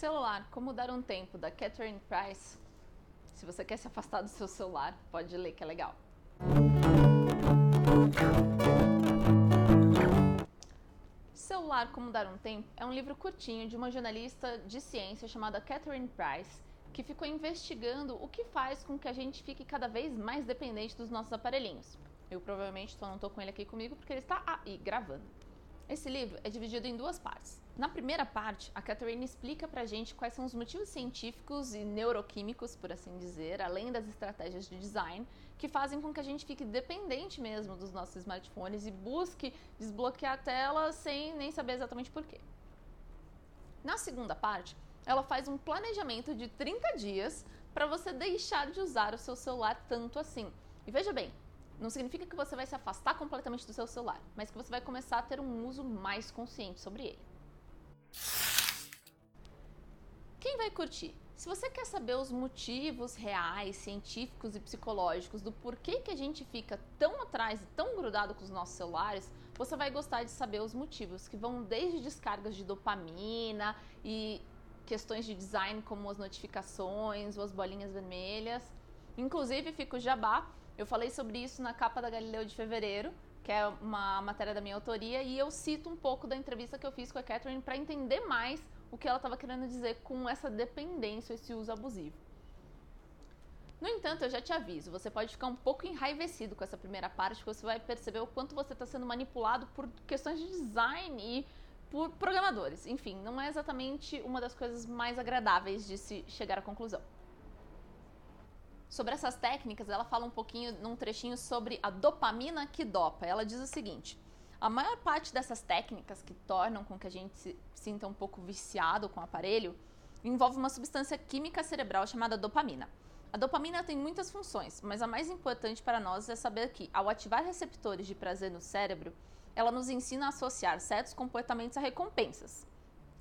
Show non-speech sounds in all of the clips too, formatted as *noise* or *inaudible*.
Celular, como dar um tempo, da Catherine Price. Se você quer se afastar do seu celular, pode ler que é legal. Celular, como dar um tempo é um livro curtinho de uma jornalista de ciência chamada Catherine Price, que ficou investigando o que faz com que a gente fique cada vez mais dependente dos nossos aparelhinhos. Eu provavelmente só não estou com ele aqui comigo porque ele está aí gravando. Esse livro é dividido em duas partes. Na primeira parte, a Catherine explica pra gente quais são os motivos científicos e neuroquímicos, por assim dizer, além das estratégias de design, que fazem com que a gente fique dependente mesmo dos nossos smartphones e busque desbloquear a tela sem nem saber exatamente porquê. Na segunda parte, ela faz um planejamento de 30 dias para você deixar de usar o seu celular tanto assim. E veja bem, não significa que você vai se afastar completamente do seu celular, mas que você vai começar a ter um uso mais consciente sobre ele. Quem vai curtir? Se você quer saber os motivos reais, científicos e psicológicos do porquê que a gente fica tão atrás e tão grudado com os nossos celulares, você vai gostar de saber os motivos, que vão desde descargas de dopamina e questões de design como as notificações ou as bolinhas vermelhas. Inclusive, fica o jabá eu falei sobre isso na capa da Galileu de fevereiro, que é uma matéria da minha autoria, e eu cito um pouco da entrevista que eu fiz com a Catherine para entender mais o que ela estava querendo dizer com essa dependência, esse uso abusivo. No entanto, eu já te aviso, você pode ficar um pouco enraivecido com essa primeira parte, porque você vai perceber o quanto você está sendo manipulado por questões de design e por programadores. Enfim, não é exatamente uma das coisas mais agradáveis de se chegar à conclusão. Sobre essas técnicas, ela fala um pouquinho num trechinho sobre a dopamina que dopa. Ela diz o seguinte: a maior parte dessas técnicas que tornam com que a gente se sinta um pouco viciado com o aparelho envolve uma substância química cerebral chamada dopamina. A dopamina tem muitas funções, mas a mais importante para nós é saber que, ao ativar receptores de prazer no cérebro, ela nos ensina a associar certos comportamentos a recompensas.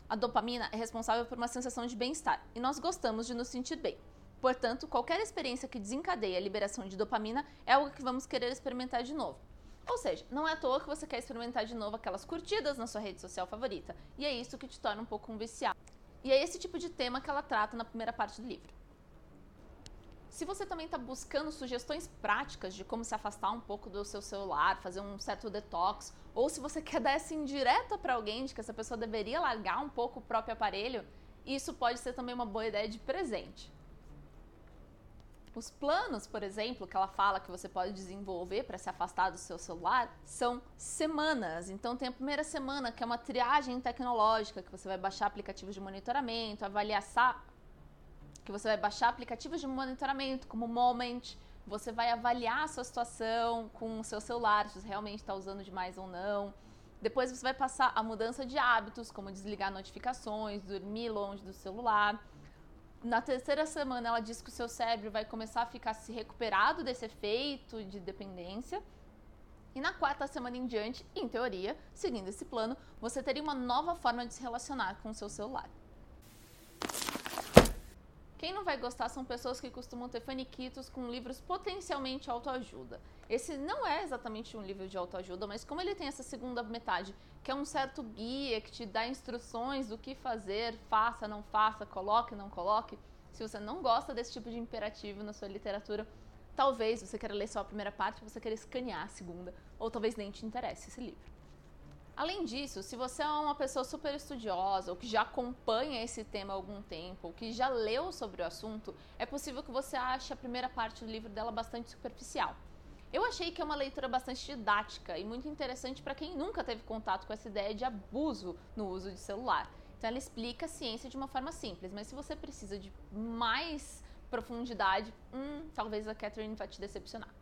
A dopamina é responsável por uma sensação de bem-estar e nós gostamos de nos sentir bem. Portanto, qualquer experiência que desencadeie a liberação de dopamina é algo que vamos querer experimentar de novo. Ou seja, não é à toa que você quer experimentar de novo aquelas curtidas na sua rede social favorita. E é isso que te torna um pouco um viciado. E é esse tipo de tema que ela trata na primeira parte do livro. Se você também está buscando sugestões práticas de como se afastar um pouco do seu celular, fazer um certo detox, ou se você *laughs* quer dar essa indireta para alguém de que essa pessoa deveria largar um pouco o próprio aparelho, isso pode ser também uma boa ideia de presente. Os planos, por exemplo, que ela fala que você pode desenvolver para se afastar do seu celular são semanas. Então tem a primeira semana, que é uma triagem tecnológica, que você vai baixar aplicativos de monitoramento, avaliar que você vai baixar aplicativos de monitoramento como Moment, você vai avaliar a sua situação com o seu celular, se você realmente está usando demais ou não. Depois você vai passar a mudança de hábitos, como desligar notificações, dormir longe do celular. Na terceira semana, ela diz que o seu cérebro vai começar a ficar se recuperado desse efeito de dependência. E na quarta semana em diante, em teoria, seguindo esse plano, você teria uma nova forma de se relacionar com o seu celular. Quem não vai gostar são pessoas que costumam ter faniquitos com livros potencialmente autoajuda. Esse não é exatamente um livro de autoajuda, mas como ele tem essa segunda metade, que é um certo guia que te dá instruções do que fazer, faça, não faça, coloque, não coloque. Se você não gosta desse tipo de imperativo na sua literatura, talvez você queira ler só a primeira parte, você queira escanear a segunda, ou talvez nem te interesse esse livro. Além disso, se você é uma pessoa super estudiosa ou que já acompanha esse tema há algum tempo, ou que já leu sobre o assunto, é possível que você ache a primeira parte do livro dela bastante superficial. Eu achei que é uma leitura bastante didática e muito interessante para quem nunca teve contato com essa ideia de abuso no uso de celular. Então ela explica a ciência de uma forma simples, mas se você precisa de mais profundidade, hum, talvez a Catherine vai te decepcionar.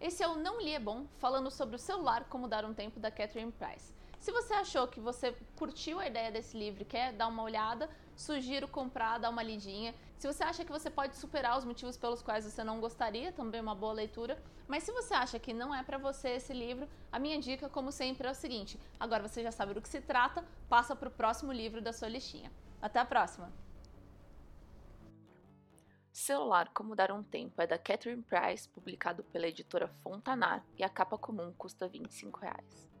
Esse é o Não Li é Bom, falando sobre o celular como dar um tempo da Catherine Price. Se você achou que você curtiu a ideia desse livro e quer dar uma olhada, sugiro comprar, dar uma lidinha. Se você acha que você pode superar os motivos pelos quais você não gostaria, também uma boa leitura. Mas se você acha que não é para você esse livro, a minha dica, como sempre, é o seguinte: agora você já sabe do que se trata, passa para o próximo livro da sua listinha. Até a próxima! Celular Como Dar um Tempo é da Catherine Price, publicado pela editora Fontanar, e a capa comum custa 25 reais.